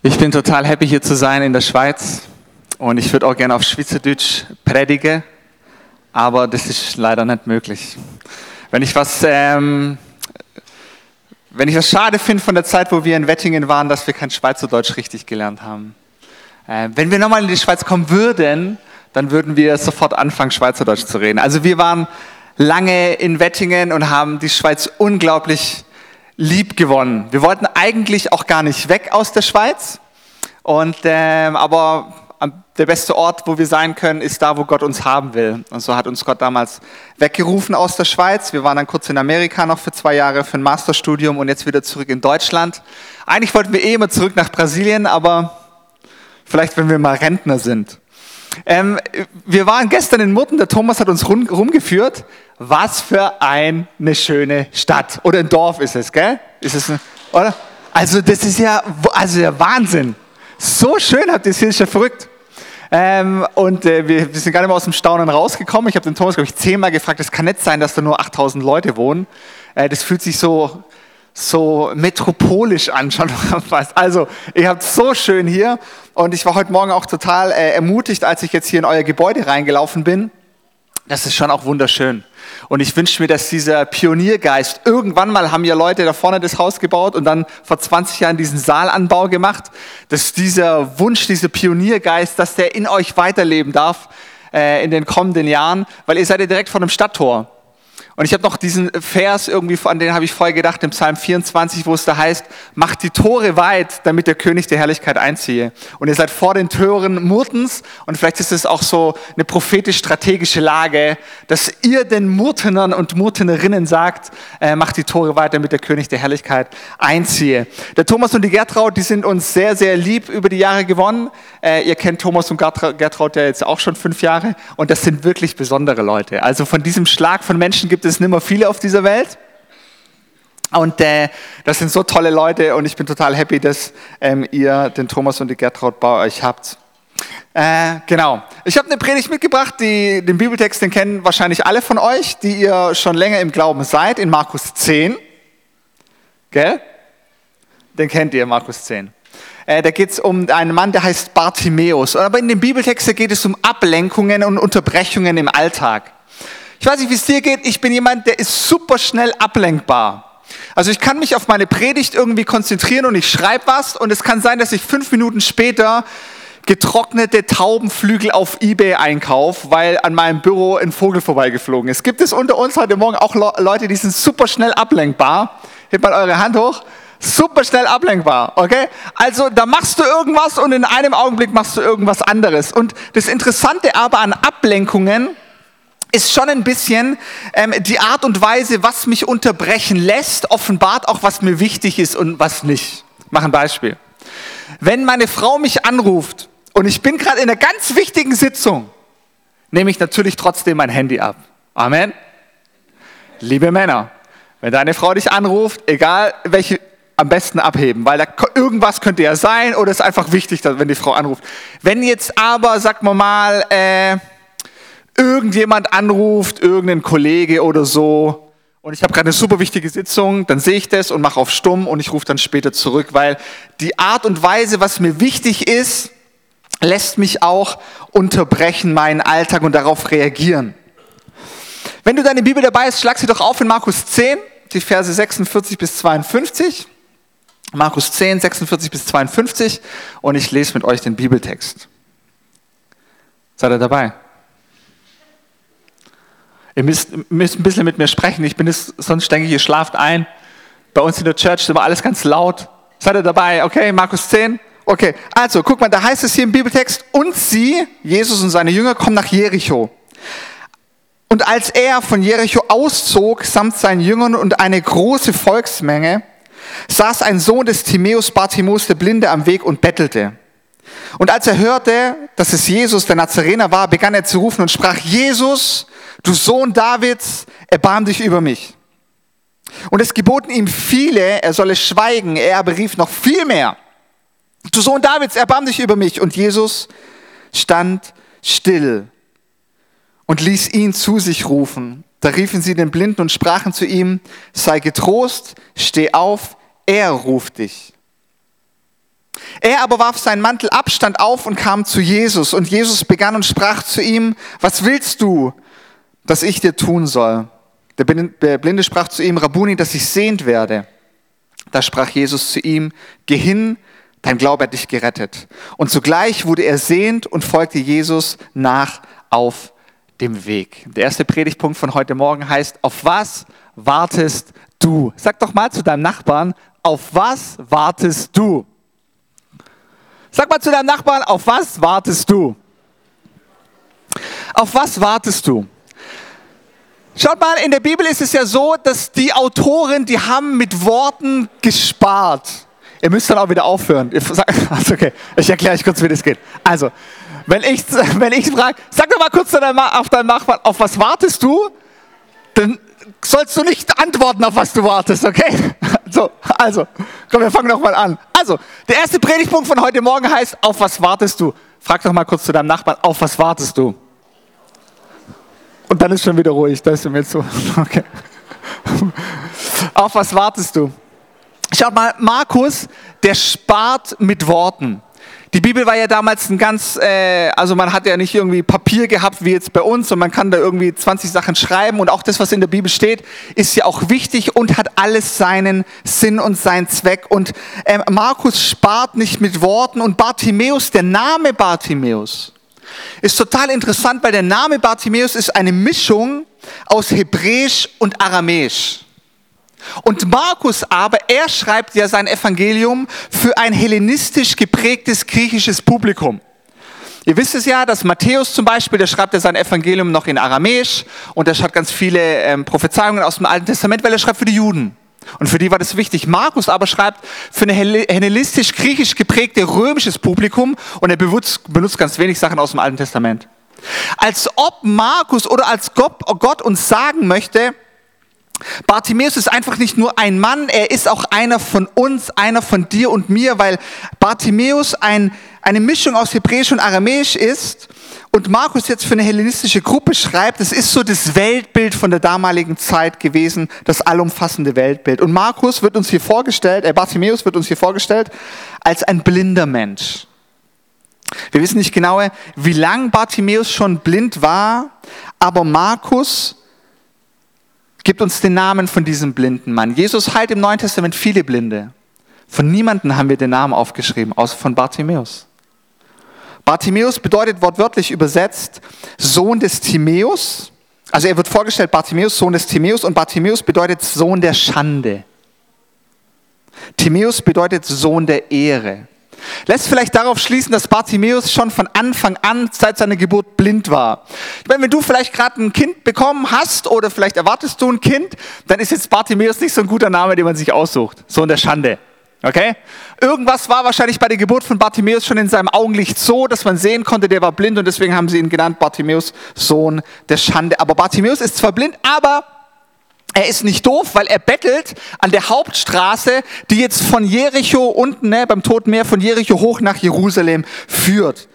Ich bin total happy hier zu sein in der Schweiz und ich würde auch gerne auf Schweizerdeutsch predigen, aber das ist leider nicht möglich. Wenn ich was, ähm, wenn ich was schade finde von der Zeit, wo wir in Wettingen waren, dass wir kein Schweizerdeutsch richtig gelernt haben. Äh, wenn wir nochmal in die Schweiz kommen würden, dann würden wir sofort anfangen, Schweizerdeutsch zu reden. Also wir waren lange in Wettingen und haben die Schweiz unglaublich lieb gewonnen. Wir wollten eigentlich auch gar nicht weg aus der Schweiz. Und, ähm, aber der beste Ort, wo wir sein können, ist da, wo Gott uns haben will. Und so hat uns Gott damals weggerufen aus der Schweiz. Wir waren dann kurz in Amerika noch für zwei Jahre für ein Masterstudium und jetzt wieder zurück in Deutschland. Eigentlich wollten wir eh immer zurück nach Brasilien, aber vielleicht, wenn wir mal Rentner sind. Ähm, wir waren gestern in Murten, der Thomas hat uns rum, rumgeführt. Was für eine schöne Stadt. Oder ein Dorf ist es, gell? Ist es, oder? Also das ist ja, also der Wahnsinn. So schön habt ihr es hier, ist ja verrückt. Ähm, und äh, wir, wir, sind gar nicht mehr aus dem Staunen rausgekommen. Ich habe den Thomas, glaube ich, zehnmal gefragt, es kann nicht sein, dass da nur 8000 Leute wohnen. Äh, das fühlt sich so, so metropolisch an schon fast. Also, ihr habt so schön hier und ich war heute Morgen auch total äh, ermutigt, als ich jetzt hier in euer Gebäude reingelaufen bin. Das ist schon auch wunderschön. Und ich wünsche mir, dass dieser Pioniergeist, irgendwann mal haben ja Leute da vorne das Haus gebaut und dann vor 20 Jahren diesen Saalanbau gemacht, dass dieser Wunsch, dieser Pioniergeist, dass der in euch weiterleben darf äh, in den kommenden Jahren, weil ihr seid ja direkt vor dem Stadttor. Und ich habe noch diesen Vers irgendwie, an den habe ich vorher gedacht, im Psalm 24, wo es da heißt, macht die Tore weit, damit der König der Herrlichkeit einziehe. Und ihr seid vor den Toren Murtens und vielleicht ist es auch so eine prophetisch-strategische Lage, dass ihr den Murtenern und Murtenerinnen sagt, äh, macht die Tore weit, damit der König der Herrlichkeit einziehe. Der Thomas und die Gertraud, die sind uns sehr, sehr lieb über die Jahre gewonnen. Äh, ihr kennt Thomas und Gertraud ja jetzt auch schon fünf Jahre und das sind wirklich besondere Leute. Also von diesem Schlag von Menschen gibt es es nicht mehr viele auf dieser Welt. Und äh, das sind so tolle Leute und ich bin total happy, dass ähm, ihr den Thomas und die Gertraud bei euch habt. Äh, genau. Ich habe eine Predigt mitgebracht, die, den Bibeltext, den kennen wahrscheinlich alle von euch, die ihr schon länger im Glauben seid, in Markus 10. Gell? Den kennt ihr, Markus 10. Äh, da geht es um einen Mann, der heißt Bartimäus. Aber in dem Bibeltext geht es um Ablenkungen und Unterbrechungen im Alltag. Ich weiß nicht, wie es dir geht. Ich bin jemand, der ist super schnell ablenkbar. Also ich kann mich auf meine Predigt irgendwie konzentrieren und ich schreibe was und es kann sein, dass ich fünf Minuten später getrocknete Taubenflügel auf eBay einkaufe, weil an meinem Büro ein Vogel vorbeigeflogen ist. Gibt es unter uns heute Morgen auch Leute, die sind super schnell ablenkbar? Hebt mal eure Hand hoch. Super schnell ablenkbar, okay? Also da machst du irgendwas und in einem Augenblick machst du irgendwas anderes. Und das Interessante aber an Ablenkungen ist schon ein bisschen ähm, die Art und Weise, was mich unterbrechen lässt, offenbart auch, was mir wichtig ist und was nicht. Ich mache ein Beispiel. Wenn meine Frau mich anruft und ich bin gerade in einer ganz wichtigen Sitzung, nehme ich natürlich trotzdem mein Handy ab. Amen. Liebe Männer, wenn deine Frau dich anruft, egal welche, am besten abheben, weil da irgendwas könnte ja sein oder es ist einfach wichtig, wenn die Frau anruft. Wenn jetzt aber, sag mal, äh, irgendjemand anruft, irgendein Kollege oder so, und ich habe gerade eine super wichtige Sitzung, dann sehe ich das und mache auf stumm und ich rufe dann später zurück, weil die Art und Weise, was mir wichtig ist, lässt mich auch unterbrechen, meinen Alltag und darauf reagieren. Wenn du deine Bibel dabei hast, schlag sie doch auf in Markus 10, die Verse 46 bis 52. Markus 10, 46 bis 52 und ich lese mit euch den Bibeltext. Seid ihr dabei? Ihr müsst, müsst ein bisschen mit mir sprechen. Ich bin es, sonst denke ich, ihr schlaft ein. Bei uns in der Church ist immer alles ganz laut. Seid ihr dabei? Okay, Markus 10. Okay, also guck mal, da heißt es hier im Bibeltext, und sie, Jesus und seine Jünger, kommen nach Jericho. Und als er von Jericho auszog, samt seinen Jüngern und eine große Volksmenge, saß ein Sohn des Timäus Bartimäus, der Blinde, am Weg und bettelte. Und als er hörte, dass es Jesus, der Nazarener war, begann er zu rufen und sprach, Jesus, du Sohn Davids, erbarm dich über mich. Und es geboten ihm viele, er solle schweigen, er aber rief noch viel mehr. Du Sohn Davids, erbarm dich über mich. Und Jesus stand still und ließ ihn zu sich rufen. Da riefen sie den Blinden und sprachen zu ihm, sei getrost, steh auf, er ruft dich. Er aber warf seinen Mantel ab, stand auf und kam zu Jesus. Und Jesus begann und sprach zu ihm, was willst du, dass ich dir tun soll? Der Blinde sprach zu ihm, Rabuni, dass ich sehend werde. Da sprach Jesus zu ihm, geh hin, dein Glaube hat dich gerettet. Und zugleich wurde er sehend und folgte Jesus nach auf dem Weg. Der erste Predigtpunkt von heute Morgen heißt, auf was wartest du? Sag doch mal zu deinem Nachbarn, auf was wartest du? Sag mal zu deinem Nachbarn, auf was wartest du? Auf was wartest du? Schaut mal, in der Bibel ist es ja so, dass die Autoren, die haben mit Worten gespart. Ihr müsst dann auch wieder aufhören. Also okay, ich erkläre euch kurz, wie das geht. Also, wenn ich, wenn ich frage, sag doch mal kurz auf deinen Nachbarn, auf was wartest du? Dann sollst du nicht antworten, auf was du wartest, okay? So, also, komm, wir fangen doch mal an. Also, der erste Predigtpunkt von heute Morgen heißt, auf was wartest du? Frag doch mal kurz zu deinem Nachbarn, auf was wartest du? Und dann ist schon wieder ruhig, da ist mir zu. Okay. Auf was wartest du? Schaut mal, Markus, der spart mit Worten. Die Bibel war ja damals ein ganz, äh, also man hat ja nicht irgendwie Papier gehabt wie jetzt bei uns und man kann da irgendwie 20 Sachen schreiben und auch das, was in der Bibel steht, ist ja auch wichtig und hat alles seinen Sinn und seinen Zweck. Und äh, Markus spart nicht mit Worten und Bartimäus, der Name Bartimäus, ist total interessant, weil der Name Bartimäus ist eine Mischung aus Hebräisch und Aramäisch. Und Markus aber, er schreibt ja sein Evangelium für ein hellenistisch geprägtes griechisches Publikum. Ihr wisst es ja, dass Matthäus zum Beispiel, der schreibt ja sein Evangelium noch in Aramäisch und er schreibt ganz viele ähm, Prophezeiungen aus dem Alten Testament, weil er schreibt für die Juden. Und für die war das wichtig. Markus aber schreibt für ein hellenistisch-griechisch geprägte römisches Publikum und er benutzt, benutzt ganz wenig Sachen aus dem Alten Testament. Als ob Markus oder als Gott uns sagen möchte, Bartimäus ist einfach nicht nur ein Mann, er ist auch einer von uns, einer von dir und mir, weil Bartimäus ein, eine Mischung aus Hebräisch und Aramäisch ist und Markus jetzt für eine hellenistische Gruppe schreibt, es ist so das Weltbild von der damaligen Zeit gewesen, das allumfassende Weltbild. Und Markus wird uns hier vorgestellt, äh, Bartimäus wird uns hier vorgestellt als ein blinder Mensch. Wir wissen nicht genau, wie lang Bartimäus schon blind war, aber Markus gibt uns den Namen von diesem blinden Mann. Jesus heilt im Neuen Testament viele Blinde. Von niemandem haben wir den Namen aufgeschrieben, außer von Bartimäus. Bartimäus bedeutet wortwörtlich übersetzt Sohn des Timäus. Also er wird vorgestellt, Bartimäus, Sohn des Timäus, und Bartimäus bedeutet Sohn der Schande. Timäus bedeutet Sohn der Ehre. Lässt vielleicht darauf schließen, dass Bartimäus schon von Anfang an seit seiner Geburt blind war. Ich meine, wenn du vielleicht gerade ein Kind bekommen hast oder vielleicht erwartest du ein Kind, dann ist jetzt Bartimäus nicht so ein guter Name, den man sich aussucht. Sohn der Schande. Okay? Irgendwas war wahrscheinlich bei der Geburt von Bartimäus schon in seinem Augenlicht so, dass man sehen konnte, der war blind und deswegen haben sie ihn genannt Bartimäus, Sohn der Schande. Aber Bartimäus ist zwar blind, aber er ist nicht doof, weil er bettelt an der Hauptstraße, die jetzt von Jericho unten, ne, beim Toten Meer, von Jericho hoch nach Jerusalem führt.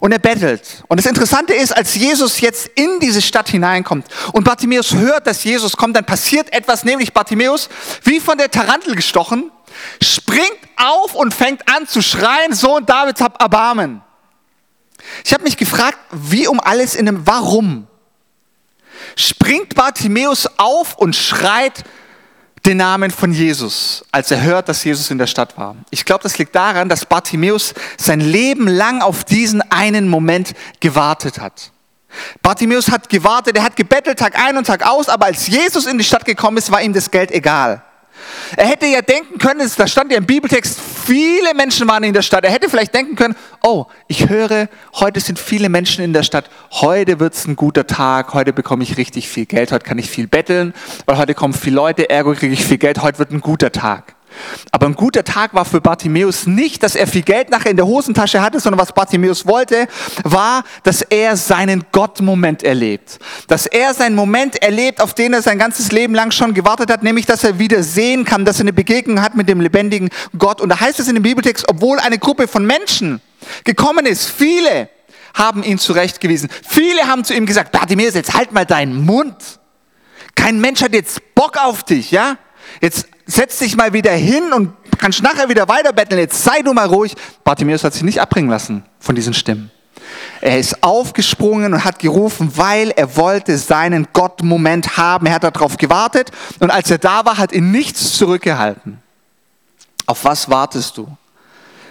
Und er bettelt. Und das Interessante ist, als Jesus jetzt in diese Stadt hineinkommt und Bartimäus hört, dass Jesus kommt, dann passiert etwas, nämlich Bartimäus, wie von der Tarantel gestochen, springt auf und fängt an zu schreien, Sohn Davids, hab Erbarmen. Ich habe mich gefragt, wie um alles in einem Warum springt Bartimäus auf und schreit den Namen von Jesus, als er hört, dass Jesus in der Stadt war. Ich glaube, das liegt daran, dass Bartimäus sein Leben lang auf diesen einen Moment gewartet hat. Bartimäus hat gewartet, er hat gebettelt Tag ein und Tag aus, aber als Jesus in die Stadt gekommen ist, war ihm das Geld egal. Er hätte ja denken können, da stand ja im Bibeltext, viele Menschen waren in der Stadt. Er hätte vielleicht denken können, oh, ich höre, heute sind viele Menschen in der Stadt, heute wird es ein guter Tag, heute bekomme ich richtig viel Geld, heute kann ich viel betteln, weil heute kommen viele Leute, ergo kriege ich viel Geld, heute wird ein guter Tag. Aber ein guter Tag war für Bartimäus nicht, dass er viel Geld nachher in der Hosentasche hatte, sondern was Bartimäus wollte, war, dass er seinen Gott-Moment erlebt. Dass er seinen Moment erlebt, auf den er sein ganzes Leben lang schon gewartet hat, nämlich, dass er wieder sehen kann, dass er eine Begegnung hat mit dem lebendigen Gott. Und da heißt es in dem Bibeltext, obwohl eine Gruppe von Menschen gekommen ist, viele haben ihn zurechtgewiesen. Viele haben zu ihm gesagt, Bartimäus, jetzt halt mal deinen Mund. Kein Mensch hat jetzt Bock auf dich, ja? Jetzt setz dich mal wieder hin und kannst nachher wieder weiter betteln, jetzt sei du mal ruhig. Bartimäus hat sich nicht abbringen lassen von diesen Stimmen. Er ist aufgesprungen und hat gerufen, weil er wollte seinen Gott-Moment haben. Er hat darauf gewartet und als er da war, hat ihn nichts zurückgehalten. Auf was wartest du?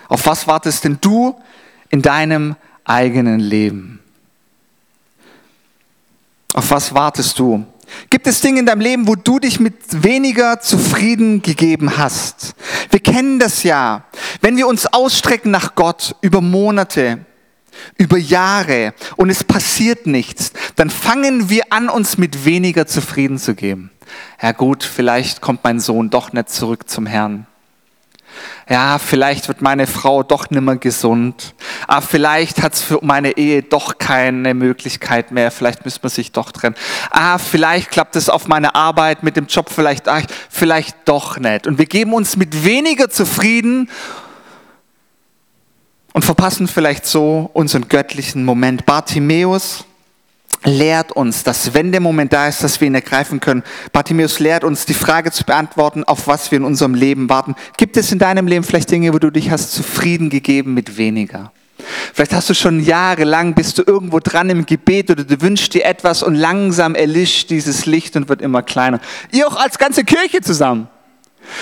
Auf was wartest denn du in deinem eigenen Leben? Auf was wartest du? Gibt es Dinge in deinem Leben, wo du dich mit weniger zufrieden gegeben hast? Wir kennen das ja. Wenn wir uns ausstrecken nach Gott über Monate, über Jahre und es passiert nichts, dann fangen wir an, uns mit weniger zufrieden zu geben. Ja gut, vielleicht kommt mein Sohn doch nicht zurück zum Herrn ja, vielleicht wird meine Frau doch nimmer gesund. Ah, vielleicht hat es für meine Ehe doch keine Möglichkeit mehr. Vielleicht müssen wir sich doch trennen. Ah, vielleicht klappt es auf meine Arbeit mit dem Job vielleicht, ah, vielleicht doch nicht. Und wir geben uns mit weniger zufrieden und verpassen vielleicht so unseren göttlichen Moment. Bartimäus lehrt uns, dass wenn der Moment da ist, dass wir ihn ergreifen können. Bartimäus lehrt uns, die Frage zu beantworten, auf was wir in unserem Leben warten. Gibt es in deinem Leben vielleicht Dinge, wo du dich hast zufrieden gegeben mit weniger? Vielleicht hast du schon jahrelang, bist du irgendwo dran im Gebet oder du wünschst dir etwas und langsam erlischt dieses Licht und wird immer kleiner. Ihr auch als ganze Kirche zusammen.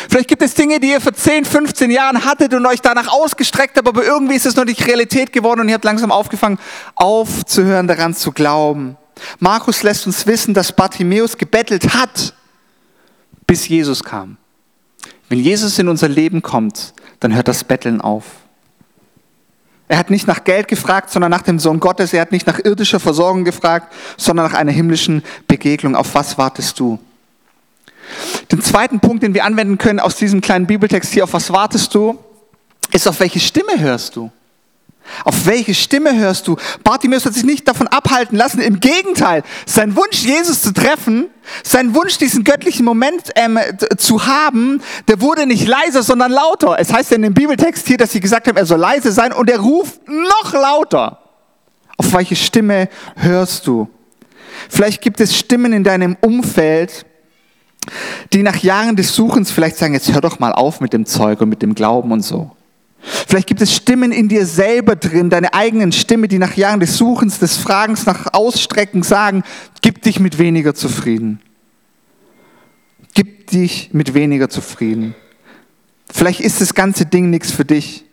Vielleicht gibt es Dinge, die ihr vor 10, 15 Jahren hattet und euch danach ausgestreckt habt, aber irgendwie ist es noch nicht Realität geworden und ihr habt langsam aufgefangen, aufzuhören, daran zu glauben. Markus lässt uns wissen, dass Bartimäus gebettelt hat, bis Jesus kam. Wenn Jesus in unser Leben kommt, dann hört das Betteln auf. Er hat nicht nach Geld gefragt, sondern nach dem Sohn Gottes. Er hat nicht nach irdischer Versorgung gefragt, sondern nach einer himmlischen Begegnung. Auf was wartest du? Den zweiten Punkt, den wir anwenden können aus diesem kleinen Bibeltext hier, auf was wartest du, ist, auf welche Stimme hörst du? Auf welche Stimme hörst du? Bartimäus hat sich nicht davon abhalten lassen. Im Gegenteil, sein Wunsch, Jesus zu treffen, sein Wunsch, diesen göttlichen Moment ähm, zu haben, der wurde nicht leiser, sondern lauter. Es heißt ja in dem Bibeltext hier, dass sie gesagt haben, er soll leise sein und er ruft noch lauter. Auf welche Stimme hörst du? Vielleicht gibt es Stimmen in deinem Umfeld, die nach Jahren des Suchens vielleicht sagen, jetzt hör doch mal auf mit dem Zeug und mit dem Glauben und so. Vielleicht gibt es Stimmen in dir selber drin, deine eigenen Stimme, die nach Jahren des Suchens, des Fragens nach Ausstrecken sagen, gib dich mit weniger zufrieden. Gib dich mit weniger zufrieden. Vielleicht ist das ganze Ding nichts für dich.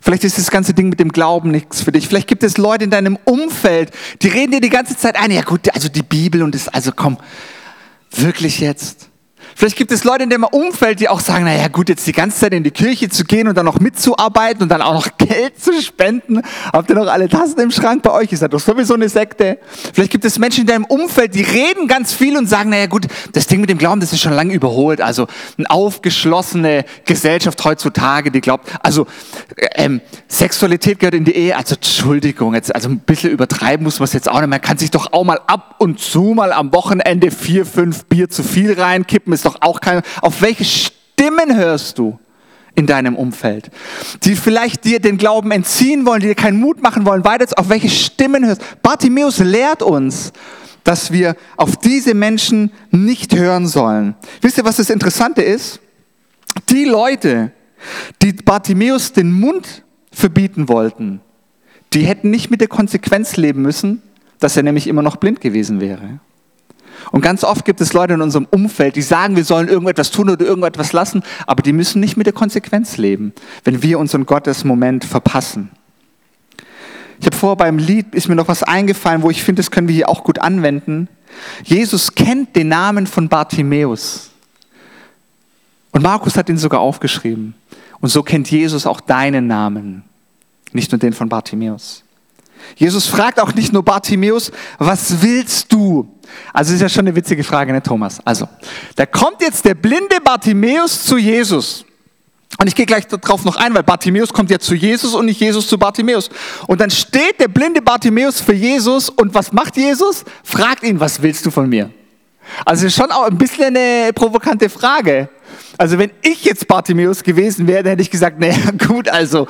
Vielleicht ist das ganze Ding mit dem Glauben nichts für dich. Vielleicht gibt es Leute in deinem Umfeld, die reden dir die ganze Zeit ein, ja gut, also die Bibel und das, also komm, wirklich jetzt. Vielleicht gibt es Leute in dem Umfeld, die auch sagen, naja gut, jetzt die ganze Zeit in die Kirche zu gehen und dann noch mitzuarbeiten und dann auch noch Geld zu spenden. Habt ihr noch alle Tassen im Schrank bei euch? Ist das doch sowieso eine Sekte. Vielleicht gibt es Menschen in deinem Umfeld, die reden ganz viel und sagen, naja gut, das Ding mit dem Glauben, das ist schon lange überholt. Also eine aufgeschlossene Gesellschaft heutzutage, die glaubt, also ähm, Sexualität gehört in die Ehe. Also Entschuldigung, jetzt, also ein bisschen übertreiben muss man es jetzt auch nicht. Man kann sich doch auch mal ab und zu mal am Wochenende vier, fünf Bier zu viel reinkippen. Ist doch auch kein, auf welche Stimmen hörst du in deinem Umfeld, die vielleicht dir den Glauben entziehen wollen, die dir keinen Mut machen wollen, weiter, auf welche Stimmen hörst. Bartimäus lehrt uns, dass wir auf diese Menschen nicht hören sollen. Wisst ihr, was das Interessante ist? Die Leute, die Bartimäus den Mund verbieten wollten, die hätten nicht mit der Konsequenz leben müssen, dass er nämlich immer noch blind gewesen wäre. Und ganz oft gibt es Leute in unserem Umfeld, die sagen, wir sollen irgendetwas tun oder irgendetwas lassen, aber die müssen nicht mit der Konsequenz leben, wenn wir unseren Gottesmoment verpassen. Ich habe vorher beim Lied, ist mir noch was eingefallen, wo ich finde, das können wir hier auch gut anwenden. Jesus kennt den Namen von Bartimäus. Und Markus hat ihn sogar aufgeschrieben. Und so kennt Jesus auch deinen Namen, nicht nur den von Bartimäus. Jesus fragt auch nicht nur Bartimäus, was willst du? Also ist ja schon eine witzige Frage, ne Thomas? Also, da kommt jetzt der blinde Bartimäus zu Jesus. Und ich gehe gleich darauf noch ein, weil Bartimäus kommt ja zu Jesus und nicht Jesus zu Bartimäus. Und dann steht der blinde Bartimäus für Jesus und was macht Jesus? Fragt ihn, was willst du von mir? Also schon auch ein bisschen eine provokante Frage. Also wenn ich jetzt Bartimäus gewesen wäre, dann hätte ich gesagt, naja gut, also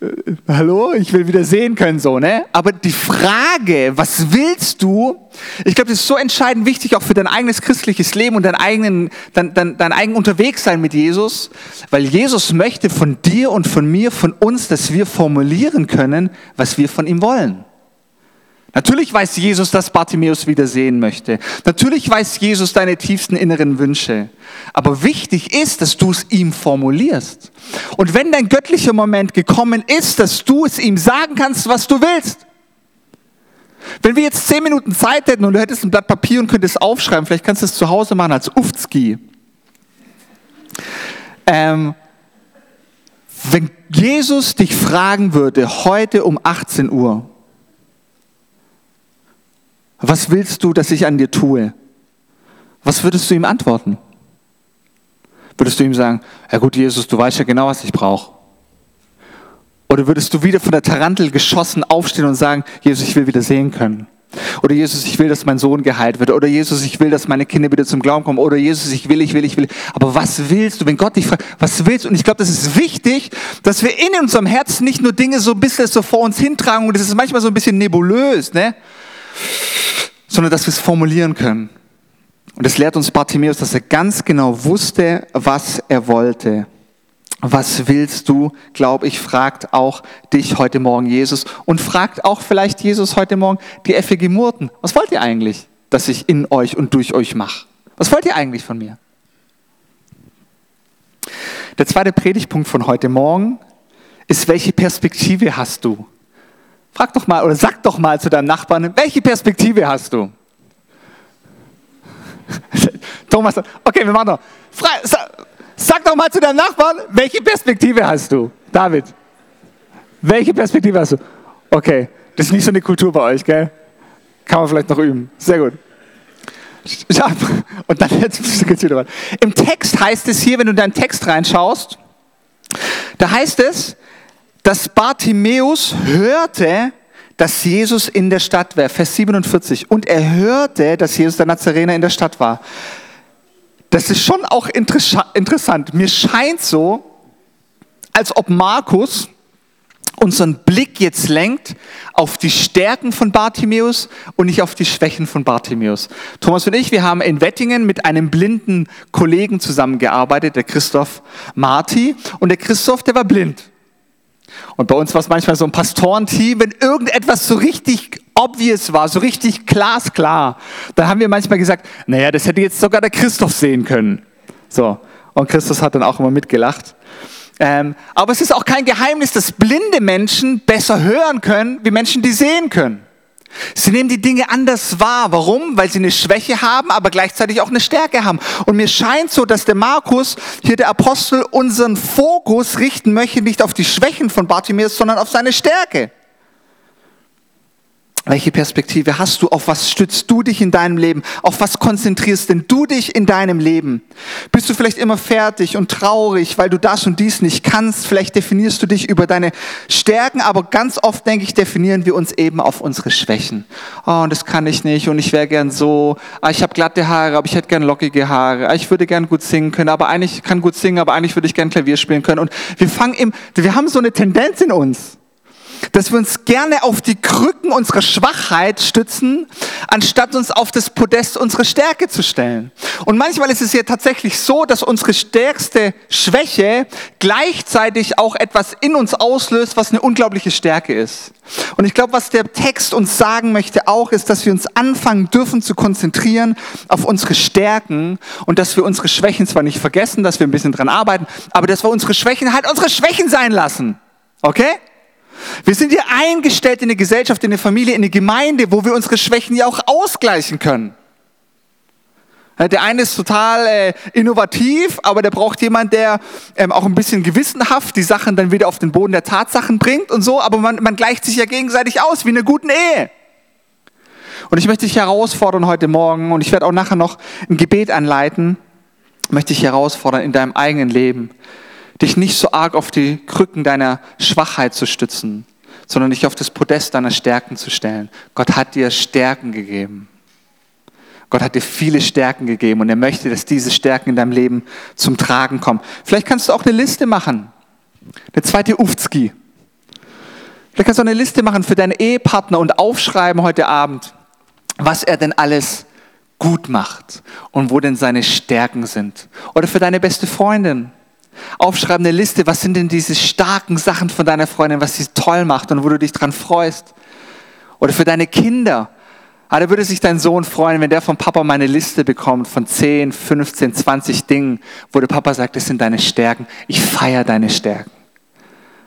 äh, hallo, ich will wieder sehen können, so, ne? Aber die Frage, was willst du? Ich glaube, das ist so entscheidend wichtig auch für dein eigenes christliches Leben und dein eigenen, dein, dein, dein eigen Unterwegssein mit Jesus, weil Jesus möchte von dir und von mir, von uns, dass wir formulieren können, was wir von ihm wollen. Natürlich weiß Jesus, dass Bartimäus wieder sehen möchte. Natürlich weiß Jesus deine tiefsten inneren Wünsche. Aber wichtig ist, dass du es ihm formulierst. Und wenn dein göttlicher Moment gekommen ist, dass du es ihm sagen kannst, was du willst. Wenn wir jetzt zehn Minuten Zeit hätten und du hättest ein Blatt Papier und könntest aufschreiben, vielleicht kannst du es zu Hause machen als Ufzki. Ähm, wenn Jesus dich fragen würde, heute um 18 Uhr, was willst du, dass ich an dir tue? Was würdest du ihm antworten? Würdest du ihm sagen, ja gut, Jesus, du weißt ja genau, was ich brauche? Oder würdest du wieder von der Tarantel geschossen aufstehen und sagen, Jesus, ich will wieder sehen können? Oder Jesus, ich will, dass mein Sohn geheilt wird. Oder Jesus, ich will, dass meine Kinder wieder zum Glauben kommen. Oder Jesus, ich will, ich will, ich will. Aber was willst du, wenn Gott dich fragt, was willst du? Und ich glaube, das ist wichtig, dass wir in unserem Herzen nicht nur Dinge so ein bisschen so vor uns hintragen und das ist manchmal so ein bisschen nebulös, ne? Sondern dass wir es formulieren können. Und es lehrt uns Bartimäus, dass er ganz genau wusste, was er wollte. Was willst du, glaube ich, fragt auch dich heute Morgen Jesus und fragt auch vielleicht Jesus heute Morgen die FG Murten. Was wollt ihr eigentlich, dass ich in euch und durch euch mache? Was wollt ihr eigentlich von mir? Der zweite Predigtpunkt von heute Morgen ist, welche Perspektive hast du? Frag doch mal oder sag doch mal zu deinem Nachbarn, welche Perspektive hast du? Thomas, okay, wir machen noch. Sag doch mal zu deinem Nachbarn, welche Perspektive hast du? David, welche Perspektive hast du? Okay, das ist nicht so eine Kultur bei euch, gell? Kann man vielleicht noch üben. Sehr gut. Und dann jetzt geht's wieder weiter. Im Text heißt es hier, wenn du in deinen Text reinschaust, da heißt es, dass Bartimäus hörte, dass Jesus in der Stadt war. Vers 47. Und er hörte, dass Jesus der Nazarener in der Stadt war. Das ist schon auch interessant. Mir scheint so, als ob Markus unseren Blick jetzt lenkt auf die Stärken von Bartimäus und nicht auf die Schwächen von Bartimäus. Thomas und ich, wir haben in Wettingen mit einem blinden Kollegen zusammengearbeitet, der Christoph Marti. Und der Christoph, der war blind. Und bei uns war es manchmal so ein Pastorenteam, wenn irgendetwas so richtig obvious war, so richtig glasklar, dann haben wir manchmal gesagt, naja, das hätte jetzt sogar der Christoph sehen können. So. Und Christus hat dann auch immer mitgelacht. Ähm, aber es ist auch kein Geheimnis, dass blinde Menschen besser hören können, wie Menschen, die sehen können. Sie nehmen die Dinge anders wahr. Warum? Weil sie eine Schwäche haben, aber gleichzeitig auch eine Stärke haben. Und mir scheint so, dass der Markus, hier der Apostel, unseren Fokus richten möchte, nicht auf die Schwächen von Bartimäus, sondern auf seine Stärke. Welche Perspektive hast du? Auf was stützt du dich in deinem Leben? Auf was konzentrierst denn du dich in deinem Leben? Bist du vielleicht immer fertig und traurig, weil du das und dies nicht kannst? Vielleicht definierst du dich über deine Stärken, aber ganz oft, denke ich, definieren wir uns eben auf unsere Schwächen. Oh, und das kann ich nicht und ich wäre gern so. Ah, ich habe glatte Haare, aber ich hätte gern lockige Haare. Ah, ich würde gern gut singen können, aber eigentlich kann gut singen, aber eigentlich würde ich gern Klavier spielen können. Und wir fangen im, wir haben so eine Tendenz in uns dass wir uns gerne auf die Krücken unserer Schwachheit stützen, anstatt uns auf das Podest unserer Stärke zu stellen. Und manchmal ist es ja tatsächlich so, dass unsere stärkste Schwäche gleichzeitig auch etwas in uns auslöst, was eine unglaubliche Stärke ist. Und ich glaube, was der Text uns sagen möchte auch, ist, dass wir uns anfangen dürfen zu konzentrieren auf unsere Stärken und dass wir unsere Schwächen zwar nicht vergessen, dass wir ein bisschen dran arbeiten, aber dass wir unsere Schwächen halt unsere Schwächen sein lassen. Okay? Wir sind hier eingestellt in eine Gesellschaft, in eine Familie, in eine Gemeinde, wo wir unsere Schwächen ja auch ausgleichen können. Der eine ist total äh, innovativ, aber der braucht jemand, der ähm, auch ein bisschen gewissenhaft die Sachen dann wieder auf den Boden der Tatsachen bringt und so, aber man, man gleicht sich ja gegenseitig aus, wie in einer guten Ehe. Und ich möchte dich herausfordern heute Morgen, und ich werde auch nachher noch ein Gebet anleiten, möchte ich herausfordern in deinem eigenen Leben, dich nicht so arg auf die Krücken deiner Schwachheit zu stützen, sondern dich auf das Podest deiner Stärken zu stellen. Gott hat dir Stärken gegeben. Gott hat dir viele Stärken gegeben und er möchte, dass diese Stärken in deinem Leben zum Tragen kommen. Vielleicht kannst du auch eine Liste machen. Eine zweite Ufzki. Vielleicht kannst du eine Liste machen für deinen Ehepartner und aufschreiben heute Abend, was er denn alles gut macht und wo denn seine Stärken sind. Oder für deine beste Freundin. Aufschreiben eine Liste, was sind denn diese starken Sachen von deiner Freundin, was sie toll macht und wo du dich dran freust. Oder für deine Kinder aber da würde sich dein Sohn freuen, wenn der vom Papa meine Liste bekommt von 10, 15, 20 Dingen, wo der Papa sagt, das sind deine Stärken. Ich feiere deine Stärken.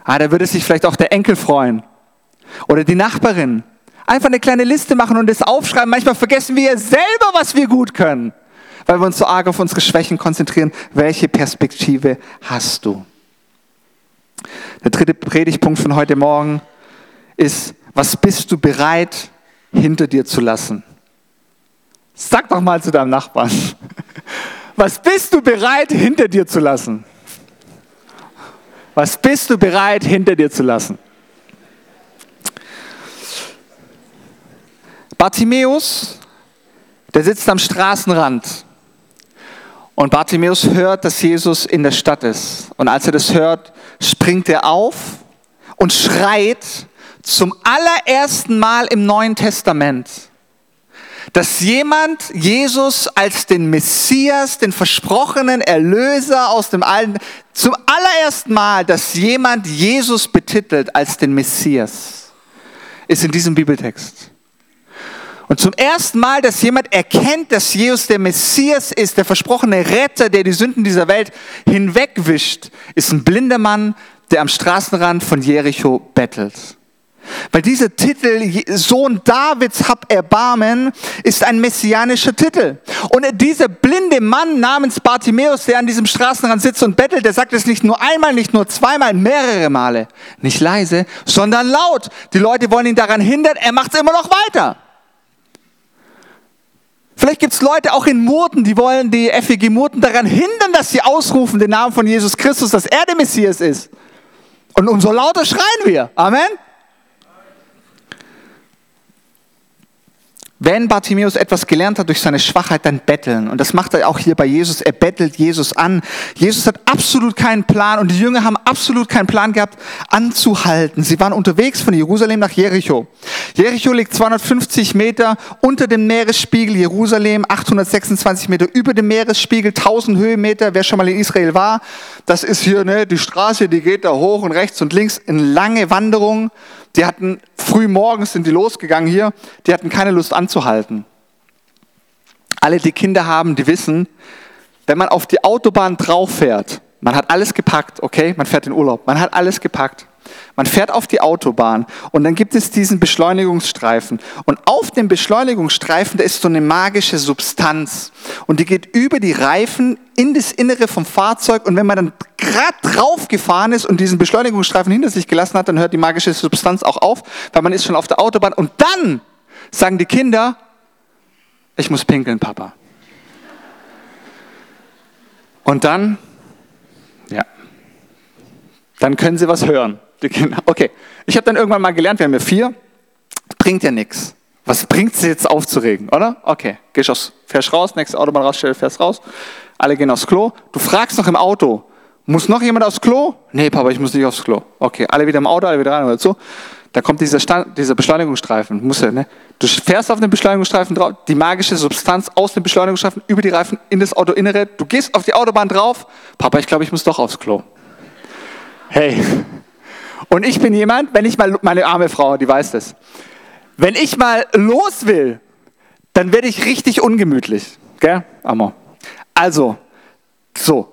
Ah, da würde sich vielleicht auch der Enkel freuen. Oder die Nachbarin. Einfach eine kleine Liste machen und das aufschreiben. Manchmal vergessen wir selber, was wir gut können, weil wir uns so arg auf unsere Schwächen konzentrieren. Welche Perspektive hast du? Der dritte Predigtpunkt von heute Morgen ist, was bist du bereit hinter dir zu lassen. Sag doch mal zu deinem Nachbarn, was bist du bereit hinter dir zu lassen? Was bist du bereit hinter dir zu lassen? Bartimäus, der sitzt am Straßenrand und Bartimäus hört, dass Jesus in der Stadt ist. Und als er das hört, springt er auf und schreit zum allerersten Mal im Neuen Testament, dass jemand Jesus als den Messias, den versprochenen Erlöser aus dem Alten, zum allerersten Mal, dass jemand Jesus betitelt als den Messias, ist in diesem Bibeltext. Und zum ersten Mal, dass jemand erkennt, dass Jesus der Messias ist, der versprochene Retter, der die Sünden dieser Welt hinwegwischt, ist ein blinder Mann, der am Straßenrand von Jericho bettelt. Weil dieser Titel, Sohn Davids, hab Erbarmen, ist ein messianischer Titel. Und dieser blinde Mann namens Bartimäus, der an diesem Straßenrand sitzt und bettelt, der sagt es nicht nur einmal, nicht nur zweimal, mehrere Male. Nicht leise, sondern laut. Die Leute wollen ihn daran hindern, er macht es immer noch weiter. Vielleicht gibt es Leute auch in Murten, die wollen die FEG Murten daran hindern, dass sie ausrufen den Namen von Jesus Christus, dass er der Messias ist. Und umso lauter schreien wir. Amen. Wenn Bartimäus etwas gelernt hat durch seine Schwachheit, dann betteln. Und das macht er auch hier bei Jesus. Er bettelt Jesus an. Jesus hat absolut keinen Plan und die Jünger haben absolut keinen Plan gehabt, anzuhalten. Sie waren unterwegs von Jerusalem nach Jericho. Jericho liegt 250 Meter unter dem Meeresspiegel. Jerusalem 826 Meter über dem Meeresspiegel, 1000 Höhenmeter. Wer schon mal in Israel war, das ist hier ne, die Straße, die geht da hoch und rechts und links. Eine lange Wanderung. Die hatten früh morgens sind die losgegangen hier, die hatten keine Lust anzuhalten. Alle, die Kinder haben, die wissen, wenn man auf die Autobahn drauf fährt, man hat alles gepackt, okay, man fährt in Urlaub, man hat alles gepackt. Man fährt auf die Autobahn und dann gibt es diesen Beschleunigungsstreifen. Und auf dem Beschleunigungsstreifen, da ist so eine magische Substanz. Und die geht über die Reifen in das Innere vom Fahrzeug. Und wenn man dann gerade drauf gefahren ist und diesen Beschleunigungsstreifen hinter sich gelassen hat, dann hört die magische Substanz auch auf, weil man ist schon auf der Autobahn. Und dann sagen die Kinder, ich muss pinkeln, Papa. Und dann, ja, dann können sie was hören. Okay, ich habe dann irgendwann mal gelernt, wir haben ja vier, bringt ja nichts. Was bringt es jetzt aufzuregen, oder? Okay, gehst aus, fährst raus, nächste Autobahn rausstelle, fährst raus. Alle gehen aufs Klo. Du fragst noch im Auto, muss noch jemand aufs Klo? Nee, Papa, ich muss nicht aufs Klo. Okay, alle wieder im Auto, alle wieder rein oder so. Da kommt dieser, Stand, dieser Beschleunigungsstreifen. Muss ja, ne? Du fährst auf den Beschleunigungsstreifen drauf, die magische Substanz aus dem Beschleunigungsstreifen über die Reifen in das Autoinnere. Du gehst auf die Autobahn drauf. Papa, ich glaube, ich muss doch aufs Klo. Hey, und ich bin jemand, wenn ich mal, meine arme Frau, die weiß das, wenn ich mal los will, dann werde ich richtig ungemütlich. Gell? Amor. Also, so.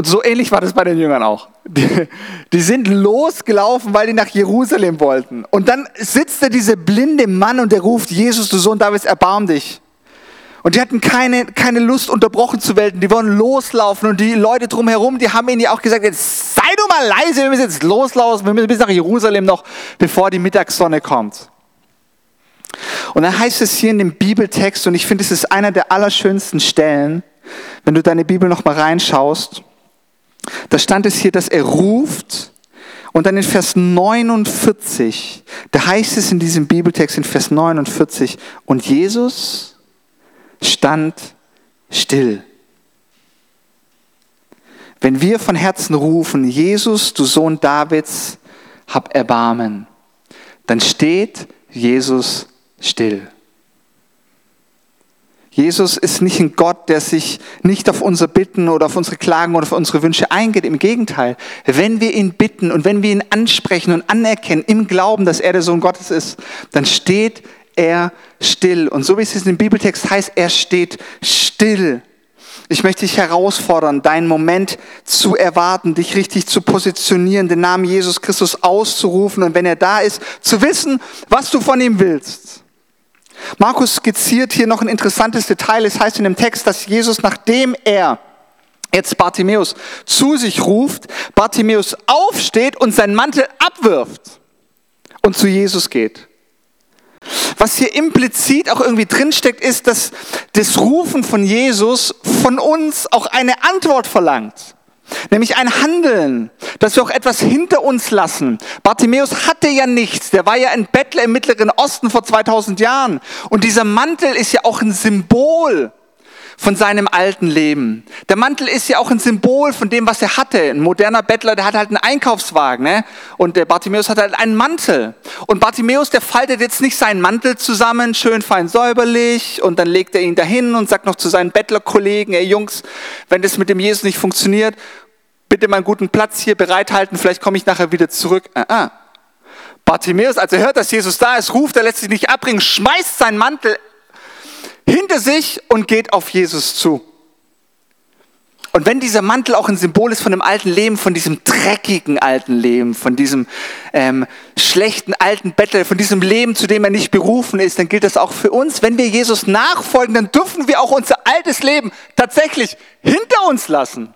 So ähnlich war das bei den Jüngern auch. Die, die, sind losgelaufen, weil die nach Jerusalem wollten. Und dann sitzt da dieser blinde Mann und der ruft, Jesus, du Sohn Davids, erbarm dich. Und die hatten keine, keine Lust, unterbrochen zu werden. Die wollen loslaufen. Und die Leute drumherum, die haben ihnen ja auch gesagt, jetzt du mal leise, wir müssen jetzt loslaufen, wir müssen bis nach Jerusalem noch, bevor die Mittagssonne kommt. Und dann heißt es hier in dem Bibeltext, und ich finde, es ist einer der allerschönsten Stellen, wenn du deine Bibel noch mal reinschaust, da stand es hier, dass er ruft, und dann in Vers 49, da heißt es in diesem Bibeltext in Vers 49, und Jesus stand still. Wenn wir von Herzen rufen, Jesus, du Sohn Davids, hab Erbarmen, dann steht Jesus still. Jesus ist nicht ein Gott, der sich nicht auf unsere Bitten oder auf unsere Klagen oder auf unsere Wünsche eingeht. Im Gegenteil, wenn wir ihn bitten und wenn wir ihn ansprechen und anerkennen im Glauben, dass er der Sohn Gottes ist, dann steht er still. Und so wie es in dem Bibeltext heißt, er steht still. Ich möchte dich herausfordern, deinen Moment zu erwarten, dich richtig zu positionieren, den Namen Jesus Christus auszurufen und wenn er da ist, zu wissen, was du von ihm willst. Markus skizziert hier noch ein interessantes Detail. Es heißt in dem Text, dass Jesus, nachdem er jetzt Bartimäus zu sich ruft, Bartimäus aufsteht und seinen Mantel abwirft und zu Jesus geht. Was hier implizit auch irgendwie drinsteckt, ist, dass das Rufen von Jesus von uns auch eine Antwort verlangt. Nämlich ein Handeln, dass wir auch etwas hinter uns lassen. Bartimäus hatte ja nichts, der war ja ein Bettler im Mittleren Osten vor 2000 Jahren. Und dieser Mantel ist ja auch ein Symbol von seinem alten Leben. Der Mantel ist ja auch ein Symbol von dem, was er hatte. Ein moderner Bettler, der hat halt einen Einkaufswagen, ne? Und der Bartimäus hat halt einen Mantel. Und Bartimäus, der faltet jetzt nicht seinen Mantel zusammen, schön fein säuberlich, und dann legt er ihn dahin und sagt noch zu seinen Bettlerkollegen, ey Jungs, wenn das mit dem Jesus nicht funktioniert, bitte mal einen guten Platz hier bereithalten, vielleicht komme ich nachher wieder zurück. Ah, ah. Bartimäus, als er hört, dass Jesus da ist, ruft, er lässt sich nicht abbringen, schmeißt seinen Mantel hinter sich und geht auf Jesus zu. Und wenn dieser Mantel auch ein Symbol ist von dem alten Leben, von diesem dreckigen alten Leben, von diesem ähm, schlechten alten Bettler, von diesem Leben, zu dem er nicht berufen ist, dann gilt das auch für uns. Wenn wir Jesus nachfolgen, dann dürfen wir auch unser altes Leben tatsächlich hinter uns lassen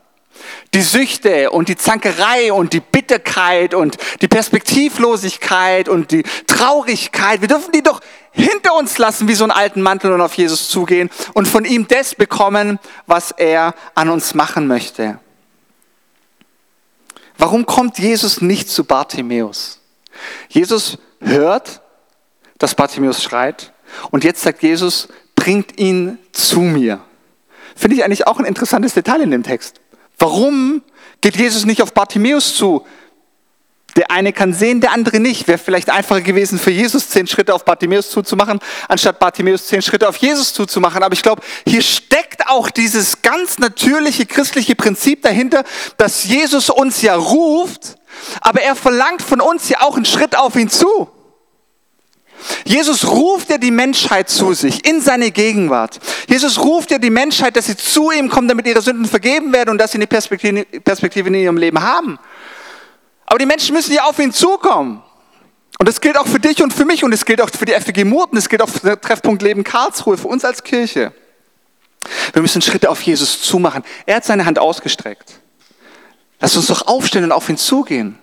die Süchte und die Zankerei und die Bitterkeit und die Perspektivlosigkeit und die Traurigkeit, wir dürfen die doch hinter uns lassen wie so einen alten Mantel und auf Jesus zugehen und von ihm das bekommen, was er an uns machen möchte. Warum kommt Jesus nicht zu Bartimäus? Jesus hört, dass Bartimäus schreit und jetzt sagt Jesus, bringt ihn zu mir. Finde ich eigentlich auch ein interessantes Detail in dem Text. Warum geht Jesus nicht auf Bartimäus zu? Der eine kann sehen, der andere nicht. Wäre vielleicht einfacher gewesen, für Jesus zehn Schritte auf Bartimäus zuzumachen, anstatt Bartimäus zehn Schritte auf Jesus zuzumachen. Aber ich glaube, hier steckt auch dieses ganz natürliche christliche Prinzip dahinter, dass Jesus uns ja ruft, aber er verlangt von uns ja auch einen Schritt auf ihn zu. Jesus ruft ja die Menschheit zu sich, in seine Gegenwart. Jesus ruft ja die Menschheit, dass sie zu ihm kommen, damit ihre Sünden vergeben werden und dass sie eine Perspektive, Perspektive in ihrem Leben haben. Aber die Menschen müssen ja auf ihn zukommen. Und das gilt auch für dich und für mich und es gilt auch für die FG Murten, es gilt auch für den Treffpunkt Leben Karlsruhe, für uns als Kirche. Wir müssen Schritte auf Jesus zumachen. Er hat seine Hand ausgestreckt. Lass uns doch aufstehen und auf ihn zugehen.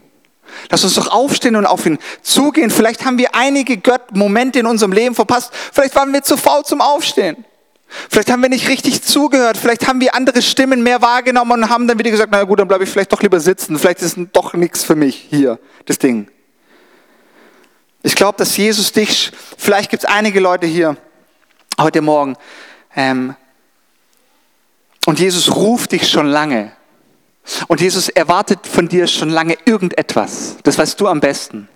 Lass uns doch aufstehen und auf ihn zugehen. Vielleicht haben wir einige Gott Momente in unserem Leben verpasst. Vielleicht waren wir zu faul zum Aufstehen. Vielleicht haben wir nicht richtig zugehört. Vielleicht haben wir andere Stimmen mehr wahrgenommen und haben dann wieder gesagt, na gut, dann bleibe ich vielleicht doch lieber sitzen. Vielleicht ist doch nichts für mich hier, das Ding. Ich glaube, dass Jesus dich, vielleicht gibt es einige Leute hier heute Morgen, ähm, und Jesus ruft dich schon lange. Und Jesus erwartet von dir schon lange irgendetwas. Das weißt du am besten.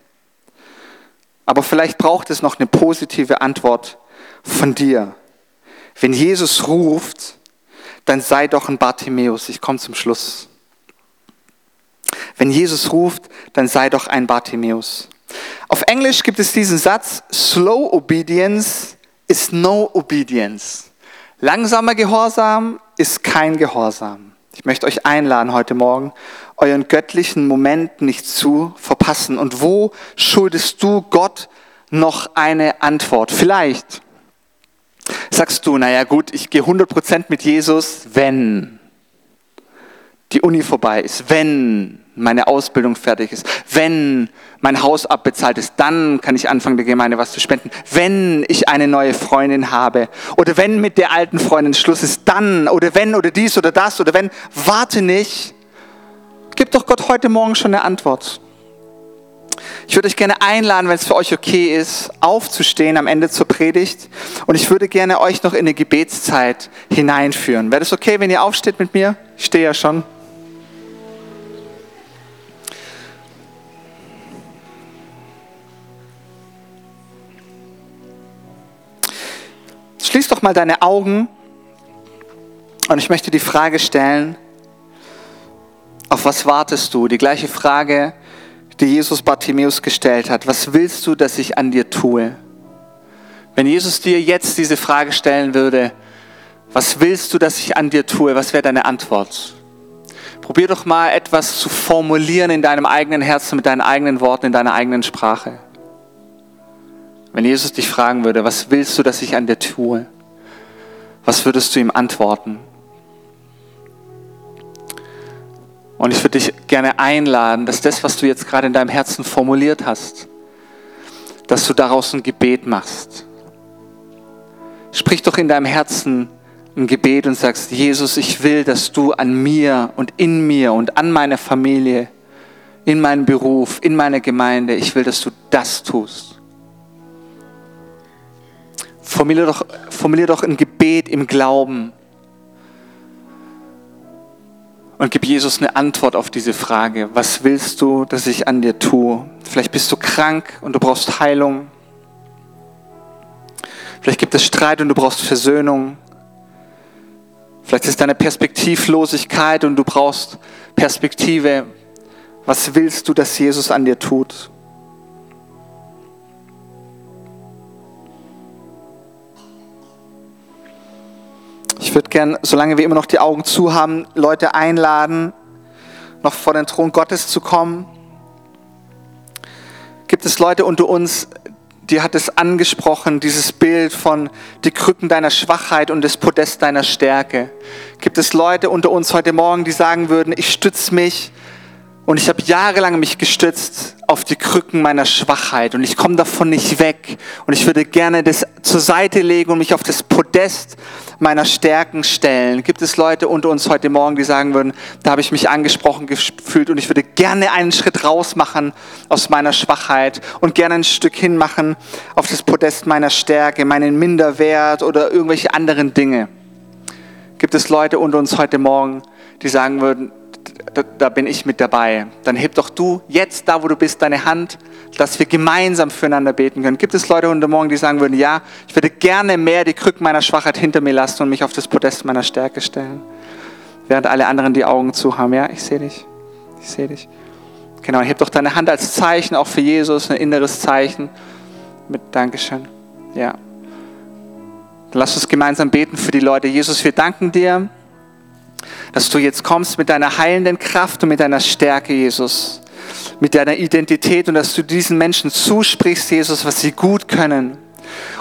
Aber vielleicht braucht es noch eine positive Antwort von dir. Wenn Jesus ruft, dann sei doch ein Bartimäus. Ich komme zum Schluss. Wenn Jesus ruft, dann sei doch ein Bartimäus. Auf Englisch gibt es diesen Satz, Slow Obedience is no obedience. Langsamer Gehorsam ist kein Gehorsam. Ich möchte euch einladen heute Morgen, euren göttlichen Moment nicht zu verpassen. Und wo schuldest du Gott noch eine Antwort? Vielleicht sagst du, naja gut, ich gehe 100% mit Jesus, wenn die Uni vorbei ist, wenn meine Ausbildung fertig ist, wenn mein Haus abbezahlt ist, dann kann ich anfangen, der Gemeinde was zu spenden. Wenn ich eine neue Freundin habe oder wenn mit der alten Freundin Schluss ist, dann oder wenn oder dies oder das oder wenn, warte nicht. Gib doch Gott heute Morgen schon eine Antwort. Ich würde euch gerne einladen, wenn es für euch okay ist, aufzustehen am Ende zur Predigt. Und ich würde gerne euch noch in eine Gebetszeit hineinführen. Wäre das okay, wenn ihr aufsteht mit mir? Ich stehe ja schon. Schließ doch mal deine Augen und ich möchte die Frage stellen, auf was wartest du? Die gleiche Frage, die Jesus Bartimäus gestellt hat. Was willst du, dass ich an dir tue? Wenn Jesus dir jetzt diese Frage stellen würde, was willst du, dass ich an dir tue? Was wäre deine Antwort? Probier doch mal etwas zu formulieren in deinem eigenen Herzen, mit deinen eigenen Worten, in deiner eigenen Sprache. Wenn Jesus dich fragen würde, was willst du, dass ich an dir tue? Was würdest du ihm antworten? Und ich würde dich gerne einladen, dass das, was du jetzt gerade in deinem Herzen formuliert hast, dass du daraus ein Gebet machst. Sprich doch in deinem Herzen ein Gebet und sagst, Jesus, ich will, dass du an mir und in mir und an meiner Familie, in meinem Beruf, in meiner Gemeinde, ich will, dass du das tust. Formulier doch, formulier doch ein Gebet im Glauben und gib Jesus eine Antwort auf diese Frage. Was willst du, dass ich an dir tue? Vielleicht bist du krank und du brauchst Heilung. Vielleicht gibt es Streit und du brauchst Versöhnung. Vielleicht ist deine Perspektivlosigkeit und du brauchst Perspektive. Was willst du, dass Jesus an dir tut? Ich würde gern, solange wir immer noch die Augen zu haben, Leute einladen, noch vor den Thron Gottes zu kommen. Gibt es Leute unter uns, die hat es angesprochen, dieses Bild von die Krücken deiner Schwachheit und das Podest deiner Stärke? Gibt es Leute unter uns heute Morgen, die sagen würden, ich stütze mich und ich habe jahrelang mich gestützt auf die Krücken meiner Schwachheit und ich komme davon nicht weg und ich würde gerne das zur Seite legen und mich auf das Podest meiner Stärken stellen. Gibt es Leute unter uns heute Morgen, die sagen würden, da habe ich mich angesprochen gefühlt und ich würde gerne einen Schritt raus machen aus meiner Schwachheit und gerne ein Stück hinmachen auf das Podest meiner Stärke, meinen Minderwert oder irgendwelche anderen Dinge. Gibt es Leute unter uns heute Morgen, die sagen würden, da, da, bin ich mit dabei. Dann heb doch du jetzt da, wo du bist, deine Hand, dass wir gemeinsam füreinander beten können. Gibt es Leute heute Morgen, die sagen würden, ja, ich würde gerne mehr die Krücken meiner Schwachheit hinter mir lassen und mich auf das Podest meiner Stärke stellen? Während alle anderen die Augen zu haben. Ja, ich sehe dich. Ich sehe dich. Genau, heb doch deine Hand als Zeichen, auch für Jesus, ein inneres Zeichen. Mit Dankeschön. Ja. Dann lass uns gemeinsam beten für die Leute. Jesus, wir danken dir dass du jetzt kommst mit deiner heilenden Kraft und mit deiner Stärke, Jesus, mit deiner Identität und dass du diesen Menschen zusprichst, Jesus, was sie gut können.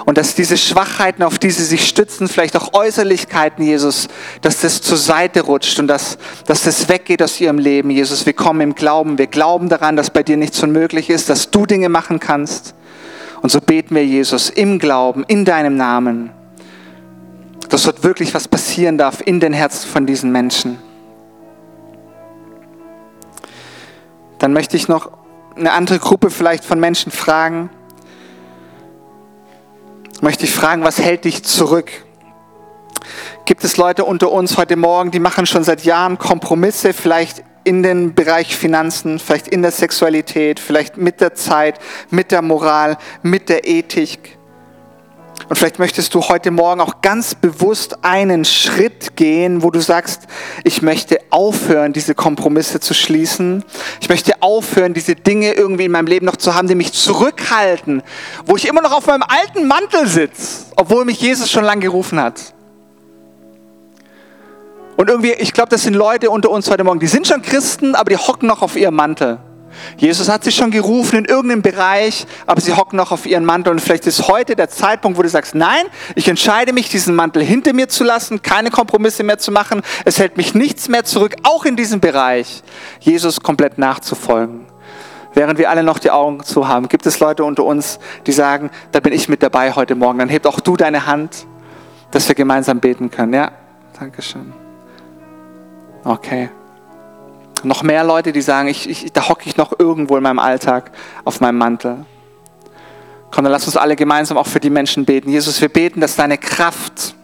Und dass diese Schwachheiten, auf die sie sich stützen, vielleicht auch Äußerlichkeiten, Jesus, dass das zur Seite rutscht und dass, dass das weggeht aus ihrem Leben, Jesus. Wir kommen im Glauben. Wir glauben daran, dass bei dir nichts unmöglich ist, dass du Dinge machen kannst. Und so beten wir, Jesus, im Glauben, in deinem Namen dass dort wirklich was passieren darf in den Herzen von diesen Menschen. Dann möchte ich noch eine andere Gruppe vielleicht von Menschen fragen. Möchte ich fragen, was hält dich zurück? Gibt es Leute unter uns heute Morgen, die machen schon seit Jahren Kompromisse, vielleicht in den Bereich Finanzen, vielleicht in der Sexualität, vielleicht mit der Zeit, mit der Moral, mit der Ethik? Und vielleicht möchtest du heute Morgen auch ganz bewusst einen Schritt gehen, wo du sagst, ich möchte aufhören, diese Kompromisse zu schließen. Ich möchte aufhören, diese Dinge irgendwie in meinem Leben noch zu haben, die mich zurückhalten, wo ich immer noch auf meinem alten Mantel sitze, obwohl mich Jesus schon lange gerufen hat. Und irgendwie, ich glaube, das sind Leute unter uns heute Morgen, die sind schon Christen, aber die hocken noch auf ihrem Mantel. Jesus hat sie schon gerufen in irgendeinem Bereich, aber sie hocken noch auf ihren Mantel. Und vielleicht ist heute der Zeitpunkt, wo du sagst, nein, ich entscheide mich, diesen Mantel hinter mir zu lassen, keine Kompromisse mehr zu machen. Es hält mich nichts mehr zurück, auch in diesem Bereich, Jesus komplett nachzufolgen. Während wir alle noch die Augen zu haben, gibt es Leute unter uns, die sagen, da bin ich mit dabei heute Morgen. Dann hebt auch du deine Hand, dass wir gemeinsam beten können. Ja, Dankeschön. Okay. Noch mehr Leute, die sagen, ich, ich, da hocke ich noch irgendwo in meinem Alltag auf meinem Mantel. Komm, dann lass uns alle gemeinsam auch für die Menschen beten. Jesus, wir beten, dass deine Kraft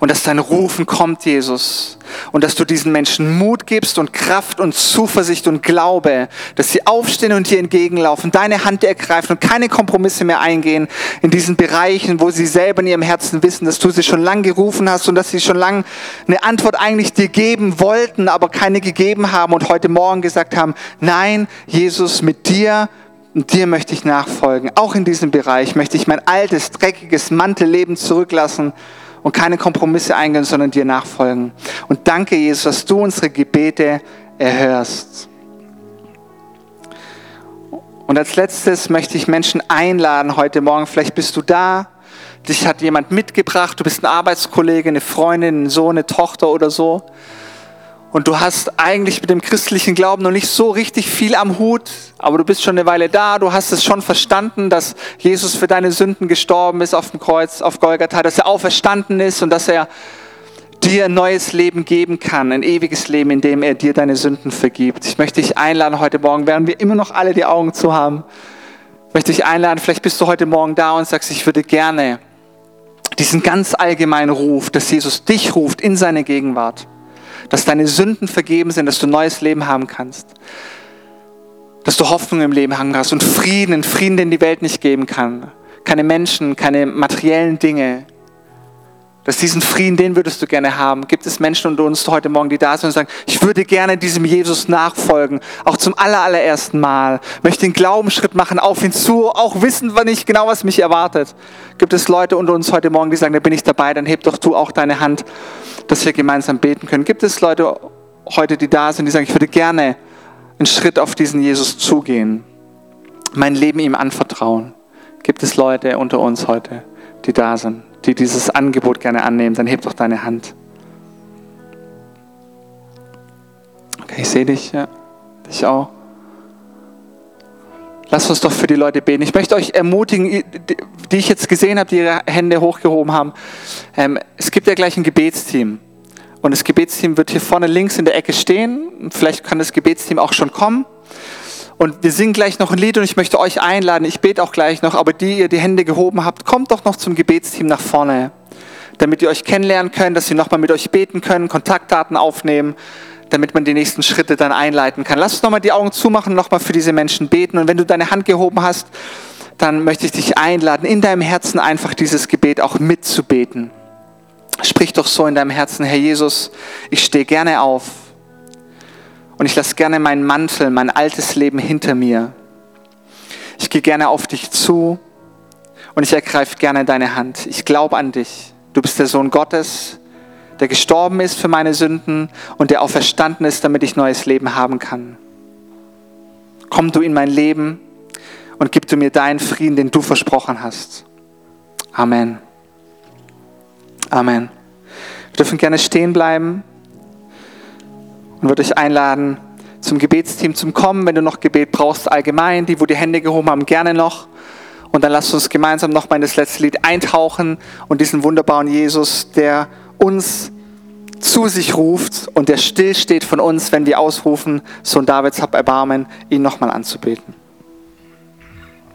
und dass dein Rufen kommt, Jesus. Und dass du diesen Menschen Mut gibst und Kraft und Zuversicht und Glaube, dass sie aufstehen und dir entgegenlaufen, deine Hand ergreifen und keine Kompromisse mehr eingehen in diesen Bereichen, wo sie selber in ihrem Herzen wissen, dass du sie schon lange gerufen hast und dass sie schon lange eine Antwort eigentlich dir geben wollten, aber keine gegeben haben und heute Morgen gesagt haben, nein, Jesus, mit dir und dir möchte ich nachfolgen. Auch in diesem Bereich möchte ich mein altes, dreckiges Mantelleben zurücklassen und keine Kompromisse eingehen, sondern dir nachfolgen. Und danke, Jesus, dass du unsere Gebete erhörst. Und als letztes möchte ich Menschen einladen heute Morgen. Vielleicht bist du da, dich hat jemand mitgebracht, du bist ein Arbeitskollege, eine Freundin, ein Sohn, eine Tochter oder so und du hast eigentlich mit dem christlichen Glauben noch nicht so richtig viel am Hut, aber du bist schon eine Weile da, du hast es schon verstanden, dass Jesus für deine Sünden gestorben ist auf dem Kreuz, auf Golgatha, dass er auferstanden ist und dass er dir ein neues Leben geben kann, ein ewiges Leben, in dem er dir deine Sünden vergibt. Ich möchte dich einladen heute Morgen, während wir immer noch alle die Augen zu haben, möchte ich einladen, vielleicht bist du heute Morgen da und sagst, ich würde gerne diesen ganz allgemeinen Ruf, dass Jesus dich ruft in seine Gegenwart dass deine Sünden vergeben sind, dass du neues Leben haben kannst, dass du Hoffnung im Leben haben hast und Frieden, Frieden, den die Welt nicht geben kann. Keine Menschen, keine materiellen Dinge. Dass diesen Frieden, den würdest du gerne haben. Gibt es Menschen unter uns heute Morgen, die da sind und sagen, ich würde gerne diesem Jesus nachfolgen, auch zum allerersten Mal. Möchte den Glaubensschritt machen, auf ihn zu, auch wissen wir nicht genau, was mich erwartet. Gibt es Leute unter uns heute Morgen, die sagen, da bin ich dabei, dann heb doch du auch deine Hand dass wir gemeinsam beten können. Gibt es Leute heute, die da sind, die sagen, ich würde gerne einen Schritt auf diesen Jesus zugehen, mein Leben ihm anvertrauen? Gibt es Leute unter uns heute, die da sind, die dieses Angebot gerne annehmen? Dann heb doch deine Hand. Okay, ich sehe dich, ja, dich auch. Lasst uns doch für die Leute beten. Ich möchte euch ermutigen, die ich jetzt gesehen habe, die ihre Hände hochgehoben haben. Ähm, es gibt ja gleich ein Gebetsteam. Und das Gebetsteam wird hier vorne links in der Ecke stehen. Vielleicht kann das Gebetsteam auch schon kommen. Und wir singen gleich noch ein Lied und ich möchte euch einladen. Ich bete auch gleich noch, aber die ihr die Hände gehoben habt, kommt doch noch zum Gebetsteam nach vorne, damit ihr euch kennenlernen könnt, dass sie nochmal mit euch beten können, Kontaktdaten aufnehmen damit man die nächsten Schritte dann einleiten kann. Lass uns nochmal die Augen zumachen, nochmal für diese Menschen beten. Und wenn du deine Hand gehoben hast, dann möchte ich dich einladen, in deinem Herzen einfach dieses Gebet auch mitzubeten. Sprich doch so in deinem Herzen, Herr Jesus, ich stehe gerne auf und ich lasse gerne meinen Mantel, mein altes Leben hinter mir. Ich gehe gerne auf dich zu und ich ergreife gerne deine Hand. Ich glaube an dich. Du bist der Sohn Gottes der gestorben ist für meine Sünden und der auferstanden ist, damit ich neues Leben haben kann. Komm du in mein Leben und gib du mir deinen Frieden, den du versprochen hast. Amen. Amen. Wir dürfen gerne stehen bleiben und würde euch einladen, zum Gebetsteam zum Kommen, wenn du noch Gebet brauchst, allgemein, die, wo die Hände gehoben haben, gerne noch. Und dann lasst uns gemeinsam nochmal in das letzte Lied eintauchen und diesen wunderbaren Jesus, der uns zu sich ruft und der still steht von uns, wenn wir ausrufen, Sohn Davids, hab Erbarmen, ihn nochmal anzubeten.